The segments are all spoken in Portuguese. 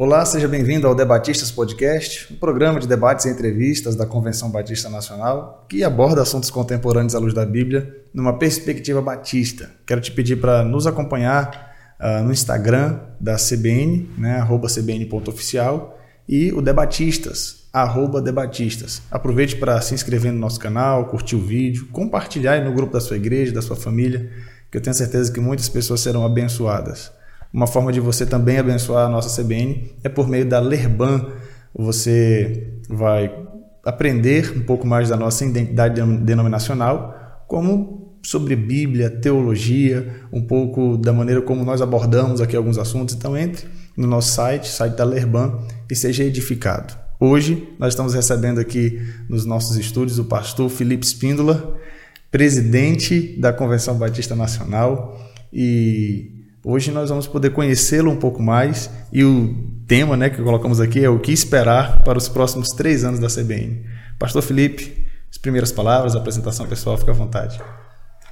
Olá, seja bem-vindo ao Debatistas Podcast, um programa de debates e entrevistas da Convenção Batista Nacional que aborda assuntos contemporâneos à luz da Bíblia numa perspectiva batista. Quero te pedir para nos acompanhar uh, no Instagram da CBN, né, cbn.oficial, e o Debatistas, arroba Debatistas. Aproveite para se inscrever no nosso canal, curtir o vídeo, compartilhar no grupo da sua igreja, da sua família, que eu tenho certeza que muitas pessoas serão abençoadas. Uma forma de você também abençoar a nossa CBN é por meio da Lerban. Você vai aprender um pouco mais da nossa identidade denominacional, como sobre Bíblia, teologia, um pouco da maneira como nós abordamos aqui alguns assuntos. Então entre no nosso site, site da Lerban, e seja edificado. Hoje nós estamos recebendo aqui nos nossos estúdios o pastor Felipe Espíndola, presidente da Convenção Batista Nacional e Hoje nós vamos poder conhecê-lo um pouco mais e o tema né, que colocamos aqui é o que esperar para os próximos três anos da CBN. Pastor Felipe, as primeiras palavras, a apresentação pessoal, fica à vontade.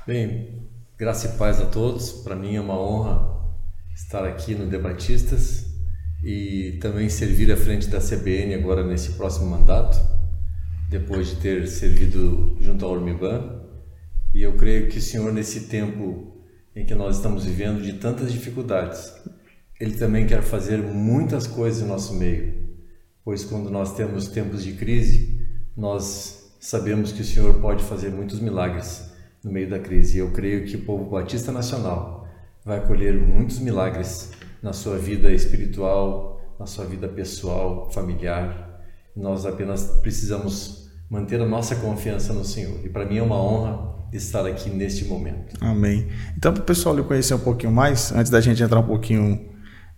Bem, graça e paz a todos. Para mim é uma honra estar aqui no Debatistas e também servir à frente da CBN agora nesse próximo mandato, depois de ter servido junto ao Ormiban. E eu creio que o Senhor, nesse tempo em que nós estamos vivendo de tantas dificuldades, Ele também quer fazer muitas coisas em nosso meio, pois quando nós temos tempos de crise, nós sabemos que o Senhor pode fazer muitos milagres no meio da crise. Eu creio que o povo batista nacional vai colher muitos milagres na sua vida espiritual, na sua vida pessoal, familiar. Nós apenas precisamos manter a nossa confiança no Senhor. E para mim é uma honra estar aqui neste momento. Amém. Então, para o pessoal lhe conhecer um pouquinho mais, antes da gente entrar um pouquinho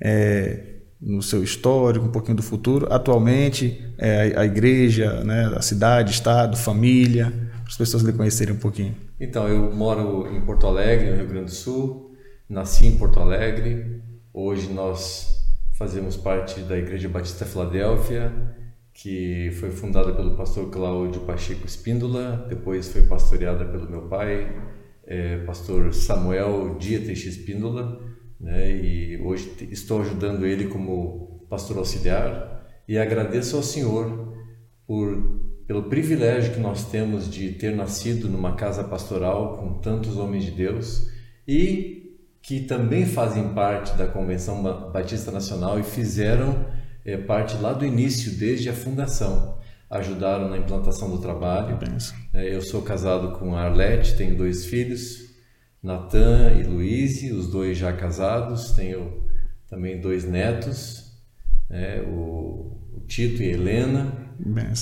é, no seu histórico, um pouquinho do futuro, atualmente, é, a, igreja, né, a cidade, estado, família, para as pessoas lhe conhecerem um pouquinho. Então, eu moro em Porto Alegre, no Rio Grande do Sul, nasci em Porto Alegre, hoje nós fazemos parte da Igreja Batista Filadélfia, que foi fundada pelo pastor Cláudio Pacheco Espíndola, depois foi pastoreada pelo meu pai, é, pastor Samuel Dietrich Espíndola, né, e hoje estou ajudando ele como pastor auxiliar e agradeço ao Senhor por pelo privilégio que nós temos de ter nascido numa casa pastoral com tantos homens de Deus e que também fazem parte da Convenção Batista Nacional e fizeram é, parte lá do início, desde a fundação. Ajudaram na implantação do trabalho. É, eu sou casado com a Arlete, tenho dois filhos, Natan e Luíse, os dois já casados. Tenho também dois netos, né, o, o, Tito e a Helena.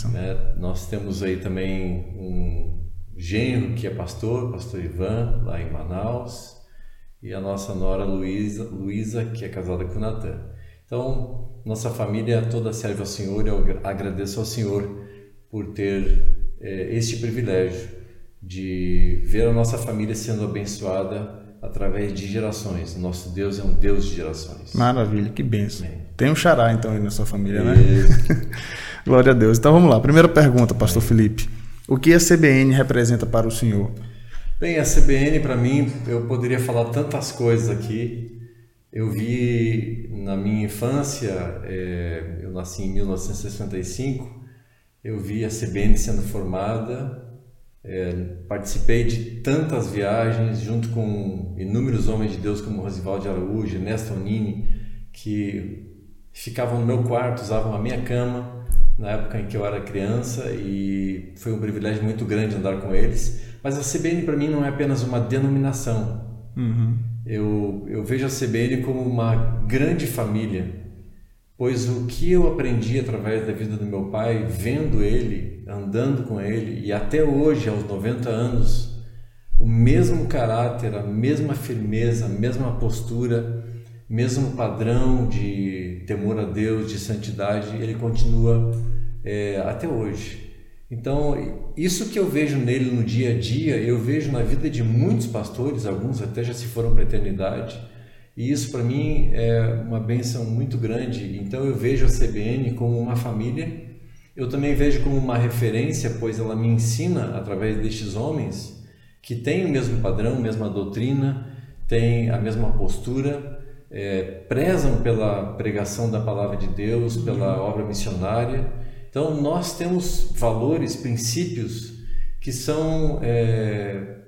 Né, nós temos aí também um genro que é pastor, pastor Ivan, lá em Manaus. E a nossa nora Luísa, Luísa que é casada com o Natan. Então, nossa família toda serve ao Senhor e eu agradeço ao Senhor por ter é, este privilégio de ver a nossa família sendo abençoada através de gerações. Nosso Deus é um Deus de gerações. Maravilha, que benção. Tem um xará então aí na sua família, né? Glória a Deus. Então vamos lá. Primeira pergunta, Pastor Felipe. O que a CBN representa para o senhor? Bem, a CBN para mim, eu poderia falar tantas coisas aqui, eu vi na minha infância, é, eu nasci em 1965, eu vi a CBN sendo formada, é, participei de tantas viagens junto com inúmeros homens de Deus como Rosivaldo Araújo, Ernesto Nini, que ficavam no meu quarto, usavam a minha cama na época em que eu era criança e foi um privilégio muito grande andar com eles. Mas a CBN para mim não é apenas uma denominação. Uhum eu, eu vejo a CBN como uma grande família, pois o que eu aprendi através da vida do meu pai, vendo ele, andando com ele, e até hoje, aos 90 anos, o mesmo caráter, a mesma firmeza, a mesma postura, mesmo padrão de temor a Deus, de santidade, ele continua é, até hoje. Então, isso que eu vejo nele no dia a dia, eu vejo na vida de muitos pastores, alguns até já se foram para a eternidade, e isso para mim é uma benção muito grande. Então, eu vejo a CBN como uma família, eu também vejo como uma referência, pois ela me ensina através destes homens que têm o mesmo padrão, mesma doutrina, têm a mesma postura, é, prezam pela pregação da palavra de Deus, pela obra missionária. Então, nós temos valores, princípios que são é,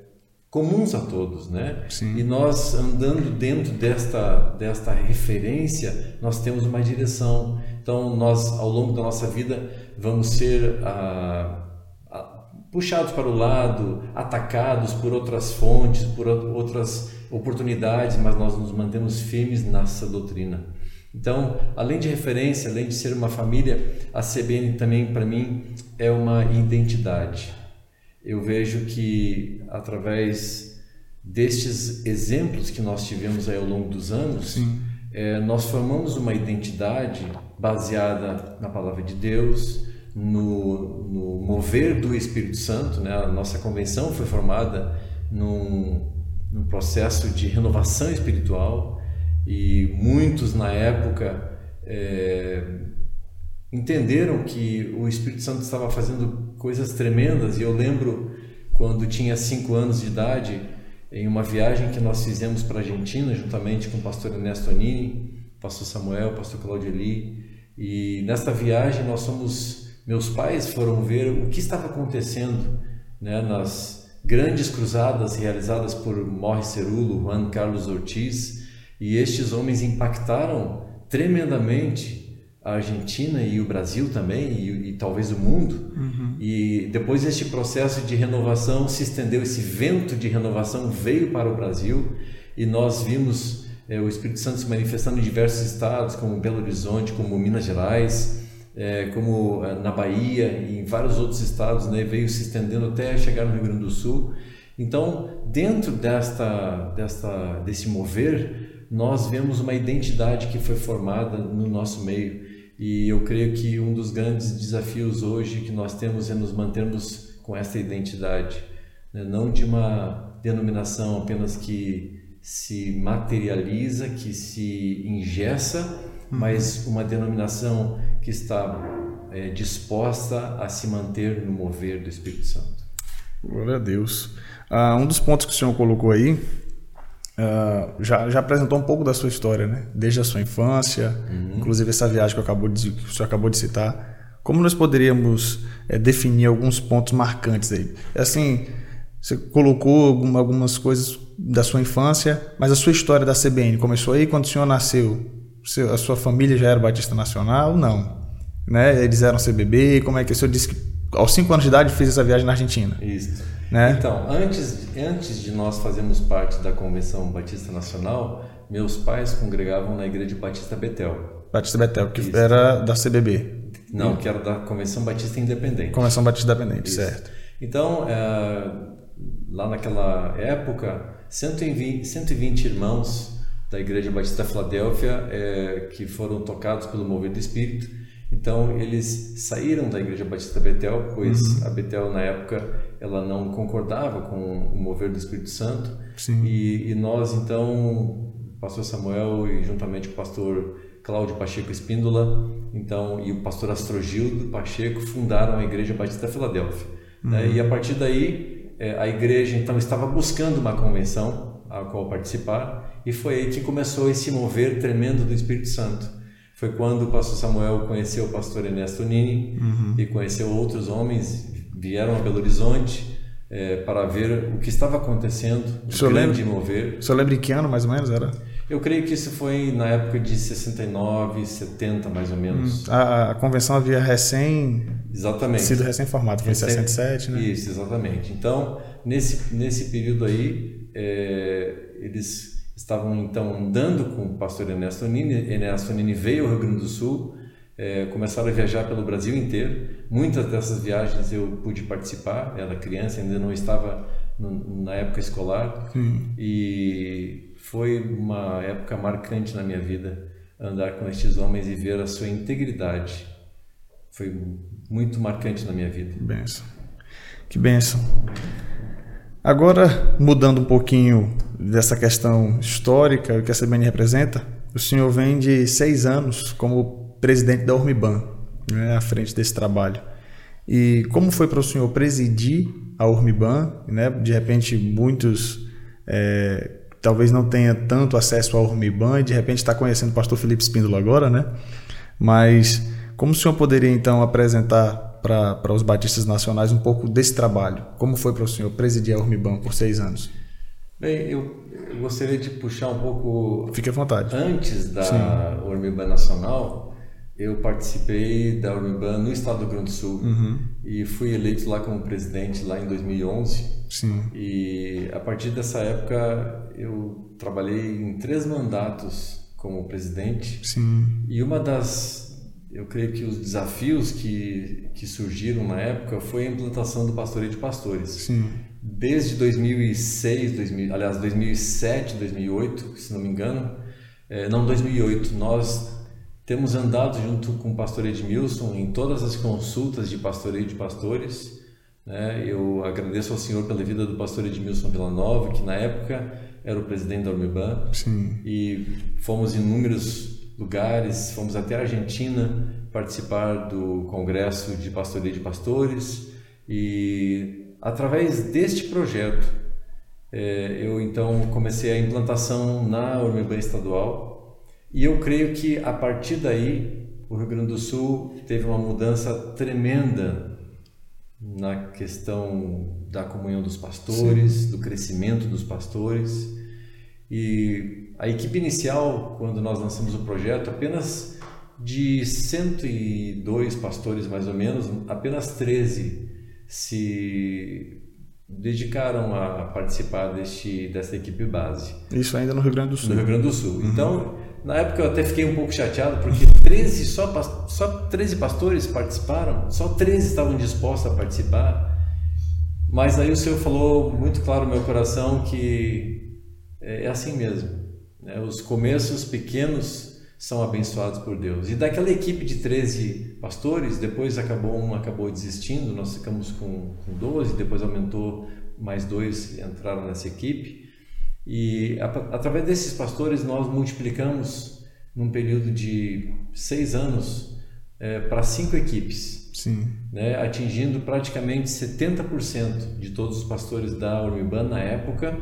comuns a todos, né? Sim. E nós andando dentro desta desta referência, nós temos uma direção. Então, nós ao longo da nossa vida vamos ser ah, ah, puxados para o lado, atacados por outras fontes, por outras oportunidades, mas nós nos mantemos firmes nessa doutrina. Então, além de referência, além de ser uma família, a CBN também para mim é uma identidade. Eu vejo que através destes exemplos que nós tivemos ao longo dos anos, é, nós formamos uma identidade baseada na palavra de Deus, no, no mover do Espírito Santo. Né? A nossa convenção foi formada num num processo de renovação espiritual e muitos na época é, entenderam que o Espírito Santo estava fazendo coisas tremendas. E eu lembro quando tinha cinco anos de idade em uma viagem que nós fizemos para a Argentina juntamente com o pastor Ernesto Anini, pastor Samuel, pastor Claudio Eli. E nesta viagem nós somos meus pais foram ver o que estava acontecendo né, nas grandes cruzadas realizadas por Morris Cerulo, Juan Carlos Ortiz, e estes homens impactaram tremendamente a Argentina e o Brasil também, e, e talvez o mundo. Uhum. E depois este processo de renovação se estendeu, esse vento de renovação veio para o Brasil, e nós vimos é, o Espírito Santo se manifestando em diversos estados, como Belo Horizonte, como Minas Gerais, é, como é, na Bahia e em vários outros estados, né, veio se estendendo até chegar no Rio Grande do Sul. Então, dentro desta, desta, desse mover, nós vemos uma identidade que foi formada no nosso meio. E eu creio que um dos grandes desafios hoje que nós temos é nos mantermos com essa identidade, né? não de uma denominação apenas que se materializa, que se ingessa, uhum. mas uma denominação que está é, disposta a se manter no mover do Espírito Santo. Glória a Deus. Ah, um dos pontos que o senhor colocou aí ah, já, já apresentou um pouco da sua história, né? Desde a sua infância, uhum. inclusive essa viagem que, acabou de, que o senhor acabou de citar. Como nós poderíamos é, definir alguns pontos marcantes aí? Assim, você colocou algumas coisas da sua infância, mas a sua história da CBN começou aí quando o senhor nasceu? a sua família já era Batista Nacional? Não. Né? Eles eram CBB? Como é que o senhor disse que aos 5 anos de idade fez essa viagem na Argentina? Isso. Né? Então, antes, antes de nós fazermos parte da Convenção Batista Nacional, meus pais congregavam na Igreja Batista Betel. Batista Betel, que Isso. era da CBB. Não, que era da Convenção Batista Independente. Convenção Batista Independente, Isso. certo. Então, é, lá naquela época, 120, 120 irmãos da Igreja Batista Filadélfia, é, que foram tocados pelo mover do Espírito. Então eles saíram da Igreja Batista Betel, pois uhum. a Betel na época ela não concordava com o mover do Espírito Santo. E, e, nós então, o pastor Samuel e juntamente com o pastor Cláudio Pacheco Espíndola, então e o pastor Astrogildo Pacheco fundaram a Igreja Batista Filadélfia. Né? Uhum. Né? E a partir daí é, a igreja então estava buscando uma convenção a qual participar e foi aí que começou esse mover tremendo do Espírito Santo. Foi quando o pastor Samuel conheceu o pastor Ernesto Nini uhum. e conheceu outros homens, vieram a Belo Horizonte é, para ver o que estava acontecendo, o, o grande lembra, mover. O senhor lembra em que ano mais ou menos era? Eu creio que isso foi na época de 69, 70 mais ou menos. Hum, a, a, convenção havia recém exatamente. sido recém-formada, foi em 67, né? Isso, exatamente. Então, nesse, nesse período aí, é, eles estavam então andando com o pastor Ernesto Nini. Ernesto Nini veio ao Rio Grande do Sul, é, começaram a viajar pelo Brasil inteiro. Muitas dessas viagens eu pude participar, era criança, ainda não estava no, na época escolar. Sim. E foi uma época marcante na minha vida andar com estes homens e ver a sua integridade. Foi muito marcante na minha vida. Benção. Que benção. Agora, mudando um pouquinho dessa questão histórica que a CBN representa, o senhor vem de seis anos como presidente da Urmiban, né, à frente desse trabalho. E como foi para o senhor presidir a Urmiban? Né? De repente, muitos é, talvez não tenha tanto acesso ao Urmiban e de repente está conhecendo o pastor Felipe Espíndola agora, né? Mas como o senhor poderia então apresentar para os batistas nacionais um pouco desse trabalho? Como foi para o senhor presidir a Urmiban por seis anos? Bem, eu, eu gostaria de puxar um pouco. Fique à vontade. Antes da Sim. Urmiban Nacional, eu participei da Urmiban no estado do Rio Grande do Sul uhum. e fui eleito lá como presidente lá em 2011. Sim. E a partir dessa época eu trabalhei em três mandatos como presidente. Sim. E uma das eu creio que os desafios que, que surgiram na época foi a implantação do pastoreio de pastores. Sim. Desde 2006, 2000, aliás, 2007, 2008, se não me engano, é, não 2008, nós temos andado junto com o pastor Edmilson em todas as consultas de pastoreio de pastores. Né? Eu agradeço ao Senhor pela vida do pastor Edmilson Villanova, que na época era o presidente da Urmiban. Sim. E fomos inúmeros lugares, fomos até a Argentina participar do Congresso de Pastoria de Pastores e através deste projeto é, eu então comecei a implantação na Urmiban Estadual e eu creio que a partir daí o Rio Grande do Sul teve uma mudança tremenda na questão da comunhão dos pastores, Sim. do crescimento dos pastores e a equipe inicial, quando nós lançamos o projeto, apenas de 102 pastores mais ou menos, apenas 13 se dedicaram a participar deste, dessa equipe base. Isso ainda no Rio Grande do Sul. No Rio Grande do Sul. Uhum. Então, na época eu até fiquei um pouco chateado, porque 13, só, só 13 pastores participaram, só 13 estavam dispostos a participar. Mas aí o Senhor falou muito claro no meu coração que é, é assim mesmo. Né? Os começos pequenos são abençoados por Deus. E daquela equipe de 13 pastores, depois acabou um acabou desistindo, nós ficamos com, com 12, depois aumentou mais dois entraram nessa equipe. E a, através desses pastores nós multiplicamos num período de seis anos é, para cinco equipes. Sim. Né, atingindo praticamente 70% de todos os pastores da Urmiban na época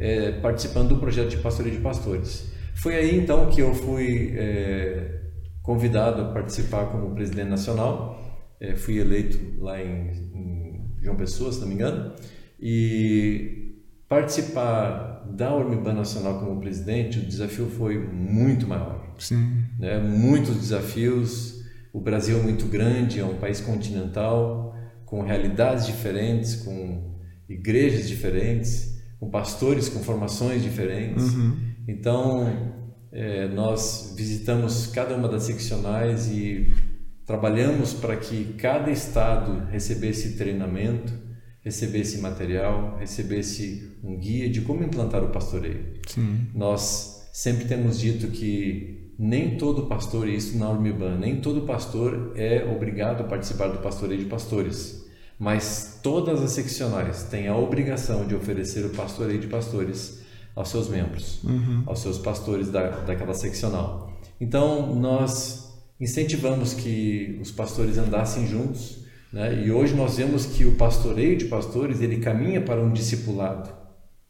é, participando do projeto de pastoreio de pastores. Foi aí então que eu fui é, convidado a participar como presidente nacional. É, fui eleito lá em, em, João Pessoa, se não me engano, e participar da Urmiban Nacional como presidente, o desafio foi muito maior. Sim. Né? Muitos desafios. O Brasil é muito grande, é um país continental, com realidades diferentes, com igrejas diferentes com pastores com formações diferentes. Uhum. Então, é, nós visitamos cada uma das seccionais e trabalhamos para que cada estado recebesse treinamento, recebesse material, recebesse um guia de como implantar o pastoreio. Sim. Nós sempre temos dito que nem todo pastor, e isso na Urmiban, nem todo pastor é obrigado a participar do pastoreio de pastores mas todas as seccionais têm a obrigação de oferecer o pastoreio de pastores aos seus membros, uhum. aos seus pastores da, daquela seccional. Então, nós incentivamos que os pastores andassem juntos, né? e hoje nós vemos que o pastoreio de pastores ele caminha para um discipulado.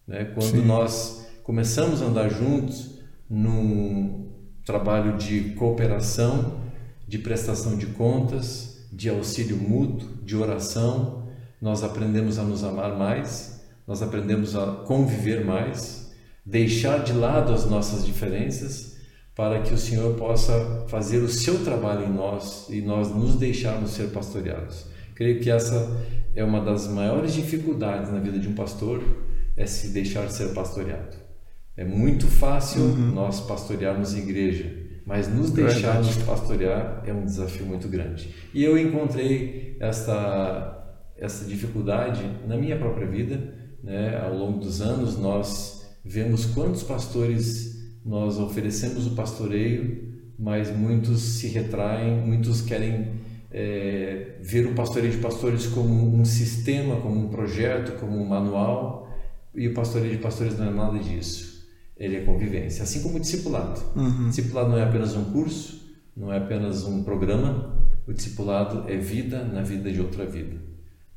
Né? Quando Sim. nós começamos a andar juntos num trabalho de cooperação, de prestação de contas, de auxílio mútuo, de oração, nós aprendemos a nos amar mais, nós aprendemos a conviver mais, deixar de lado as nossas diferenças para que o Senhor possa fazer o seu trabalho em nós e nós nos deixarmos ser pastoreados. Creio que essa é uma das maiores dificuldades na vida de um pastor, é se deixar ser pastoreado. É muito fácil uhum. nós pastorearmos igreja, mas nos deixarmos pastorear é um desafio muito grande. E eu encontrei essa essa dificuldade na minha própria vida, né? Ao longo dos anos nós vemos quantos pastores nós oferecemos o pastoreio, mas muitos se retraem, muitos querem é, ver o pastoreio de pastores como um sistema, como um projeto, como um manual, e o pastoreio de pastores não é nada disso ele é convivência. Assim como o discipulado. Uhum. Discipulado não é apenas um curso, não é apenas um programa. O discipulado é vida na vida de outra vida.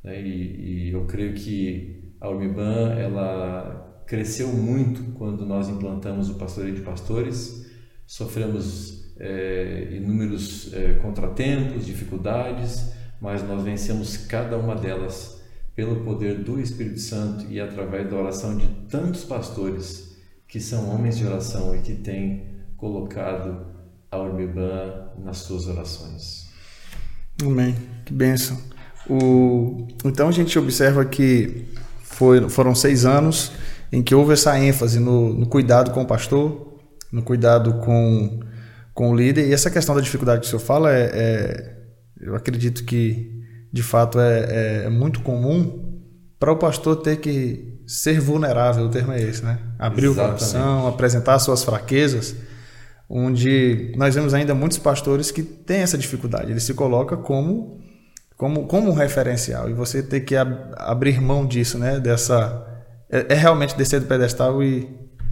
Né? E, e, eu creio que a Urmiban ela cresceu muito quando nós implantamos o pastoreio de pastores. Sofremos é, inúmeros é, contratempos, dificuldades, mas nós vencemos cada uma delas pelo poder do Espírito Santo e através da oração de tantos pastores que são homens de oração e que têm colocado a Urbiban nas suas orações. Amém. Que bênção. O... Então a gente observa que foi, foram seis anos em que houve essa ênfase no, no, cuidado com o pastor, no cuidado com, com o líder. E essa questão da dificuldade que o senhor fala, é, é eu acredito que de fato é, é, é muito comum para o pastor ter que ser vulnerável, o termo é esse, né? Abrir Exatamente. o coração, apresentar suas fraquezas, onde nós vemos ainda muitos pastores que têm essa dificuldade. Ele se coloca como como, como um referencial. E você ter que ab abrir mão disso, né? Dessa, é, é, realmente descer do pedestal e,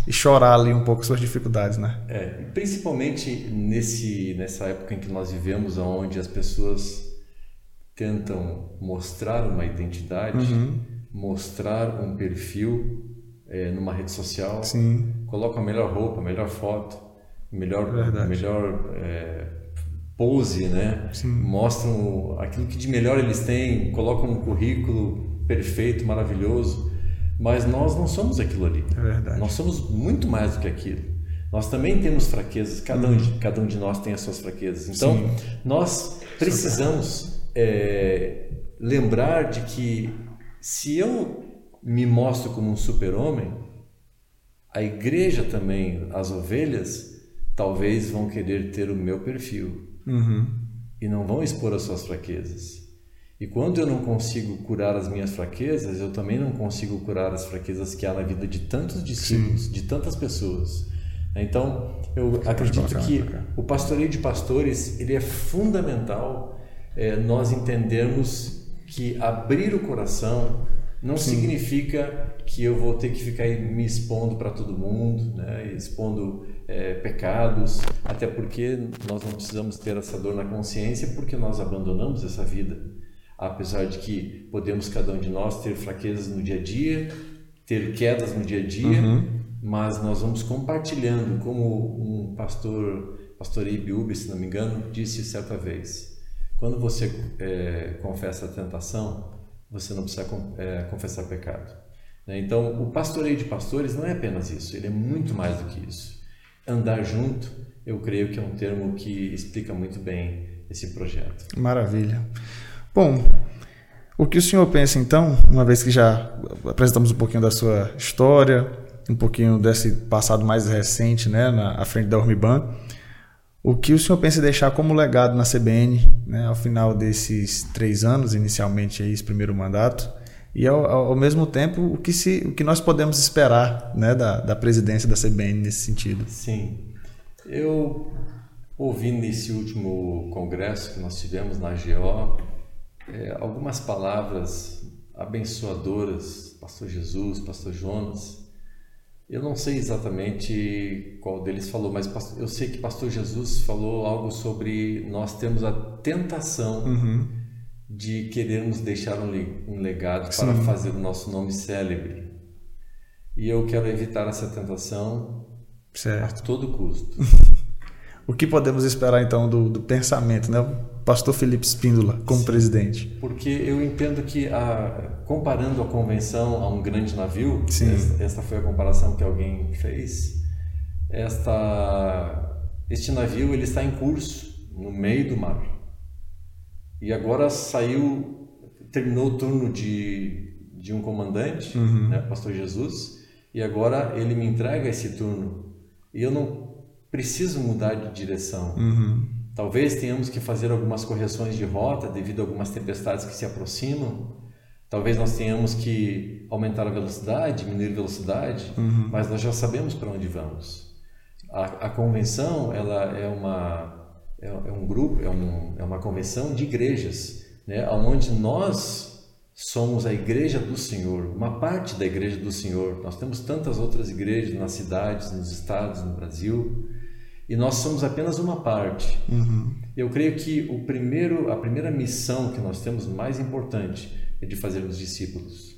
e chorar ali um pouco suas dificuldades, né? É, principalmente nesse, nessa época em que nós vivemos, onde as pessoas tentam mostrar uma identidade, uhum. mostrar um perfil é, numa rede social, Sim. colocam a melhor roupa, a melhor foto, melhor, melhor é, pose, né? Sim. Mostram aquilo que de melhor eles têm, colocam um currículo perfeito, maravilhoso, mas nós não somos aquilo ali. É verdade. Nós somos muito mais do que aquilo. Nós também temos fraquezas, cada, um, de, uhum. cada um de nós tem as suas fraquezas. Então, Sim. nós precisamos é, lembrar de que se eu me mostro como um super-homem, a igreja também, as ovelhas, talvez vão querer ter o meu perfil uhum. e não vão expor as suas fraquezas. E quando eu não consigo curar as minhas fraquezas, eu também não consigo curar as fraquezas que há na vida de tantos discípulos, Sim. de tantas pessoas. Então, eu acredito que o pastoreio de pastores ele é fundamental é, nós entendermos que abrir o coração não Sim. significa que eu vou ter que ficar me expondo para todo mundo, né? expondo é, pecados, até porque nós não precisamos ter essa dor na consciência porque nós abandonamos essa vida. Apesar de que podemos cada um de nós ter fraquezas no dia a dia, ter quedas no dia a dia, uhum. mas nós vamos compartilhando, como um pastor, pastor Ibiúbe, se não me engano, disse certa vez. Quando você é, confessa a tentação, você não precisa é, confessar pecado. Né? Então, o pastoreio de pastores não é apenas isso, ele é muito mais do que isso. Andar junto, eu creio que é um termo que explica muito bem esse projeto. Maravilha. Bom, o que o senhor pensa então, uma vez que já apresentamos um pouquinho da sua história, um pouquinho desse passado mais recente, né, na à frente da Urmiban, o que o senhor pensa em deixar como legado na CBN, né, ao final desses três anos, inicialmente aí, esse primeiro mandato, e ao, ao, mesmo tempo o que, se, o que nós podemos esperar né, da, da presidência da CBN nesse sentido? Sim, eu ouvi nesse último congresso que nós tivemos na AGO é, algumas palavras abençoadoras, Pastor Jesus, Pastor Jonas, eu não sei exatamente qual deles falou, mas eu sei que Pastor Jesus falou algo sobre nós temos a tentação uhum. de querermos deixar um legado Sim. para fazer o nosso nome célebre. E eu quero evitar essa tentação certo. a todo custo. o que podemos esperar então do, do pensamento, né? pastor Felipe Espíndola como Sim, presidente? Porque eu entendo que, a, comparando a convenção a um grande navio, esta, esta, foi a comparação que alguém fez, esta, este navio ele está em curso no meio do mar. E agora saiu, terminou o turno de, de um comandante, uhum. né, pastor Jesus, e agora ele me entrega esse turno. E eu não preciso mudar de direção. Uhum Talvez tenhamos que fazer algumas correções de rota devido a algumas tempestades que se aproximam. Talvez nós tenhamos que aumentar a velocidade, diminuir a velocidade, uhum. mas nós já sabemos para onde vamos. A, a, convenção ela é uma é, é um grupo, é, um, é uma convenção de igrejas, né, onde nós somos a igreja do Senhor, uma parte da igreja do Senhor. Nós temos tantas outras igrejas nas cidades, nos estados, no Brasil e nós somos apenas uma parte. Uhum. Eu creio que o primeiro, a primeira missão que nós temos mais importante é de fazermos discípulos.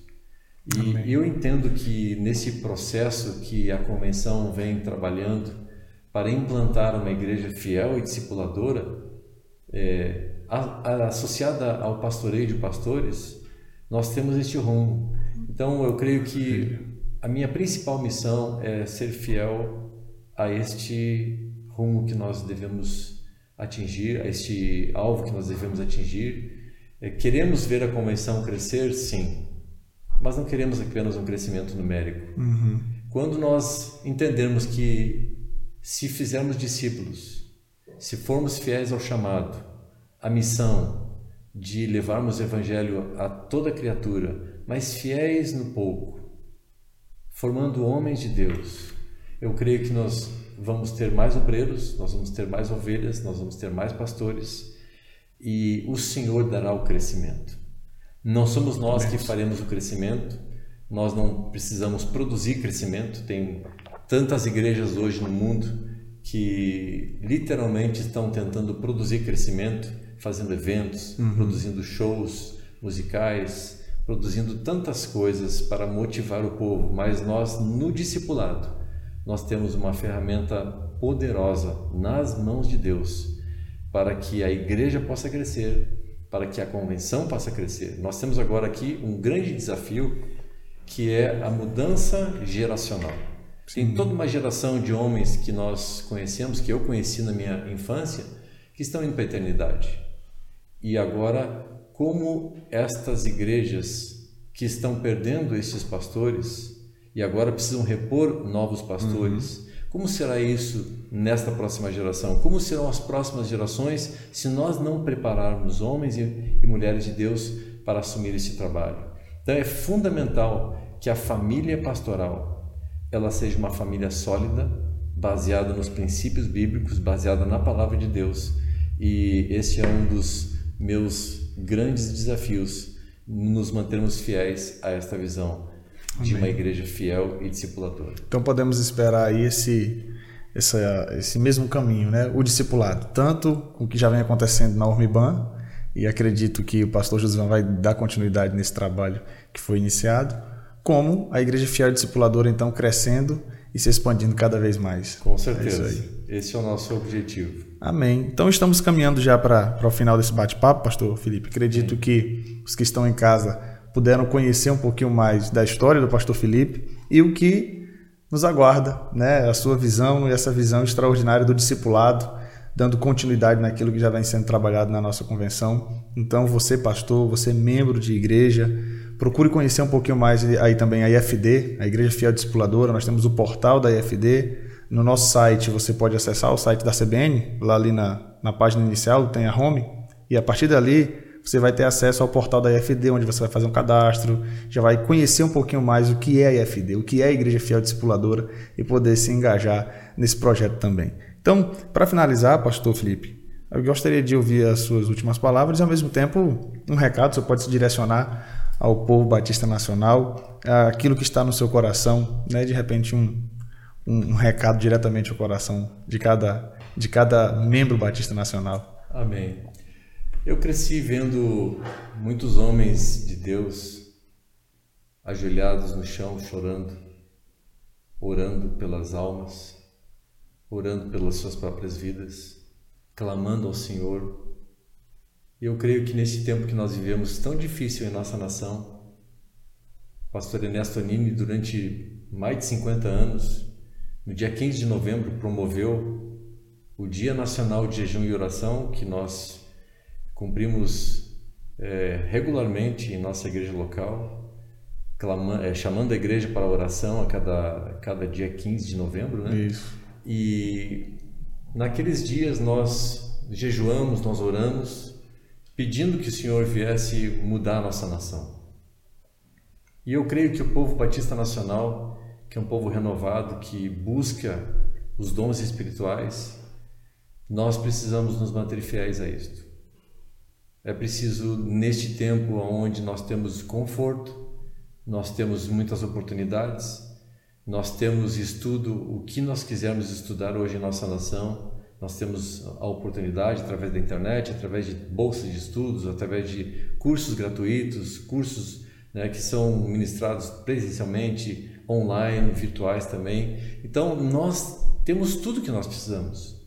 E Amém. eu entendo que nesse processo que a convenção vem trabalhando para implantar uma igreja fiel e discipuladora, é, associada ao pastoreio de pastores, nós temos este rumo. Então eu creio que a minha principal missão é ser fiel a este rumo que nós devemos atingir, a este alvo que nós devemos atingir. É, queremos ver a convenção crescer? Sim mas não queremos apenas um crescimento numérico. Uhum. Quando nós entendermos que se fizermos discípulos, se formos fiéis ao chamado, à missão de levarmos o evangelho a toda criatura, mas fiéis no pouco, formando homens de Deus, eu creio que nós vamos ter mais obreiros, nós vamos ter mais ovelhas, nós vamos ter mais pastores e o Senhor dará o crescimento. Não somos nós que faremos o crescimento, nós não precisamos produzir crescimento. Tem tantas igrejas hoje no mundo que literalmente estão tentando produzir crescimento, fazendo eventos, uhum. produzindo shows musicais, produzindo tantas coisas para motivar o povo, mas nós no discipulado nós temos uma ferramenta poderosa nas mãos de Deus para que a igreja possa crescer, para que a convenção possa crescer. Nós temos agora aqui um grande desafio que é a mudança geracional. Sim. Tem toda uma geração de homens que nós conhecemos, que eu conheci na minha infância, que estão indo para a eternidade. E agora, como estas igrejas que estão perdendo esses pastores e agora precisam repor novos pastores, uhum. Como será isso nesta próxima geração? Como serão as próximas gerações se nós não prepararmos homens e, e mulheres de Deus para assumir esse trabalho? Então é fundamental que a família pastoral ela seja uma família sólida, baseada nos princípios bíblicos, baseada na palavra de Deus. E esse é um dos meus grandes desafios, nos mantermos fiéis a esta visão de Amém. uma igreja fiel e discipuladora. Então podemos esperar aí esse, esse, esse mesmo caminho, né? o discipulado, tanto o que já vem acontecendo na Urmiban, e acredito que o pastor José vai dar continuidade nesse trabalho que foi iniciado, como a igreja fiel e discipuladora então crescendo e se expandindo cada vez mais. Com certeza. É Esse é o nosso objetivo. Amém. Então estamos caminhando já para o final desse bate-papo, pastor Felipe. Acredito Sim. que os que estão em casa puderam conhecer um pouquinho mais da história do pastor Felipe e o que nos aguarda, né? A sua visão e essa visão extraordinária do discipulado, dando continuidade naquilo que já vem sendo trabalhado na nossa convenção. Então, você pastor, você membro de igreja, procure conhecer um pouquinho mais aí também a IFD, a Igreja Fiel Discipuladora. Nós temos o portal da IFD. No nosso site você pode acessar o site da CBN, lá ali na, na página inicial tem a home, e a partir dali você vai ter acesso ao portal da IFD, onde você vai fazer um cadastro, já vai conhecer um pouquinho mais o que é a IFD, o que é a Igreja Fiel Discipuladora e poder se engajar nesse projeto também. Então, para finalizar, pastor Felipe, eu gostaria de ouvir as suas últimas palavras e, ao mesmo tempo, um recado, você pode se direcionar ao povo batista nacional, aquilo que está no seu coração, né? de repente um, um, um recado diretamente ao coração de cada, de cada membro batista nacional. Amém. Eu cresci vendo muitos homens de Deus ajoelhados no chão, chorando, orando pelas almas, orando pelas suas próprias vidas, clamando ao Senhor. E eu creio que nesse tempo que nós vivemos tão difícil em nossa nação, pastor Ernesto Anini, durante mais de 50 anos, no dia 15 de novembro, promoveu o Dia Nacional de Jejum e Oração, que nós cumprimos é, regularmente em nossa igreja local, clamando, é, chamando a igreja para a oração a cada, cada dia 15 de novembro, né? Isso. E naqueles dias nós jejuamos, nós oramos, pedindo que o Senhor viesse mudar a nossa nação. E eu creio que o povo batista nacional, que é um povo renovado, que busca os dons espirituais, nós precisamos nos manter fiéis a isto. É preciso, neste tempo onde nós temos conforto, nós temos muitas oportunidades, nós temos estudo, o que nós quisermos estudar hoje em nossa nação, nós temos a oportunidade através da internet, através de bolsas de estudos, através de cursos gratuitos, cursos né, que são ministrados presencialmente, online, virtuais também. Então, nós temos tudo que nós precisamos.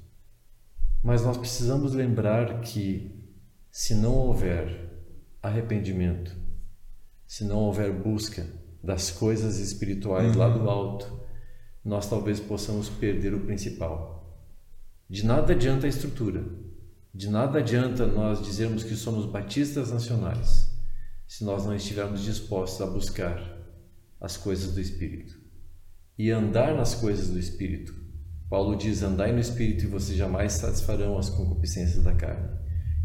Mas nós precisamos lembrar que se não houver arrependimento, se não houver busca das coisas espirituais uhum. lá do alto, nós talvez possamos perder o principal. De nada adianta a estrutura, de nada adianta nós dizermos que somos batistas nacionais, se nós não estivermos dispostos a buscar as coisas do Espírito e andar nas coisas do Espírito. Paulo diz: Andai no Espírito e vocês jamais satisfarão as concupiscências da carne.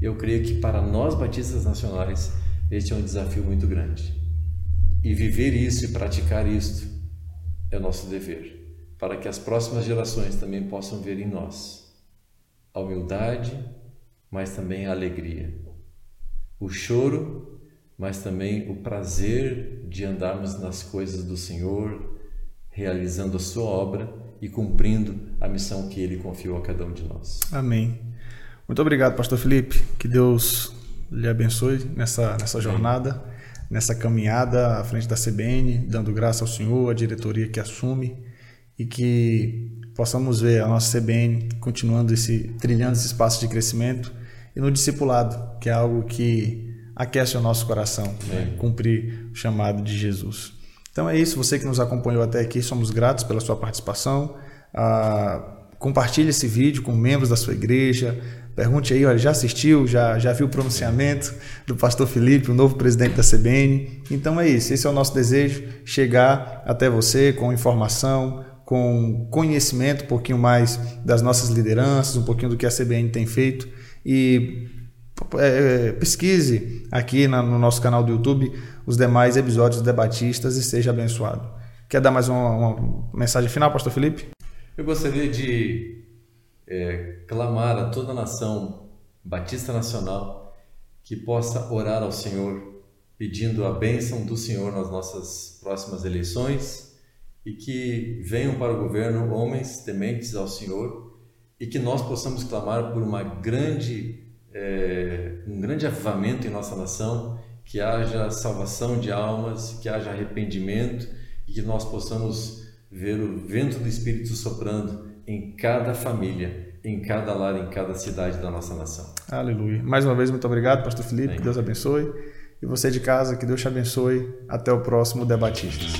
Eu creio que para nós batistas nacionais este é um desafio muito grande. E viver isso e praticar isto é nosso dever para que as próximas gerações também possam ver em nós a humildade, mas também a alegria, o choro, mas também o prazer de andarmos nas coisas do Senhor, realizando a sua obra e cumprindo a missão que ele confiou a cada um de nós. Amém. Muito obrigado, pastor Felipe. Que Deus lhe abençoe nessa nessa jornada, nessa caminhada à frente da CBN, dando graça ao Senhor, à diretoria que assume e que possamos ver a nossa CBN continuando esse trilhando esse espaço de crescimento e no discipulado, que é algo que aquece o nosso coração, né? cumprir o chamado de Jesus. Então é isso, você que nos acompanhou até aqui, somos gratos pela sua participação. Ah, compartilhe esse vídeo com membros da sua igreja. Pergunte aí, olha, já assistiu, já, já viu o pronunciamento do pastor Felipe, o novo presidente da CBN? Então é isso, esse é o nosso desejo, chegar até você com informação, com conhecimento um pouquinho mais das nossas lideranças, um pouquinho do que a CBN tem feito e é, pesquise aqui na, no nosso canal do YouTube os demais episódios debatistas e seja abençoado. Quer dar mais uma, uma mensagem final, Pastor Felipe? Eu gostaria de é, clamar a toda a nação batista nacional que possa orar ao Senhor pedindo a bênção do Senhor nas nossas próximas eleições e que venham para o governo homens tementes ao Senhor e que nós possamos clamar por uma grande, é, um grande avivamento em nossa nação, que haja salvação de almas, que haja arrependimento e que nós possamos ver o vento do Espírito soprando em cada família, em cada lar, em cada cidade da nossa nação. Aleluia. Mais uma vez, muito obrigado, Pastor Felipe. Que Deus abençoe. E você de casa, que Deus te abençoe. Até o próximo Debatistas.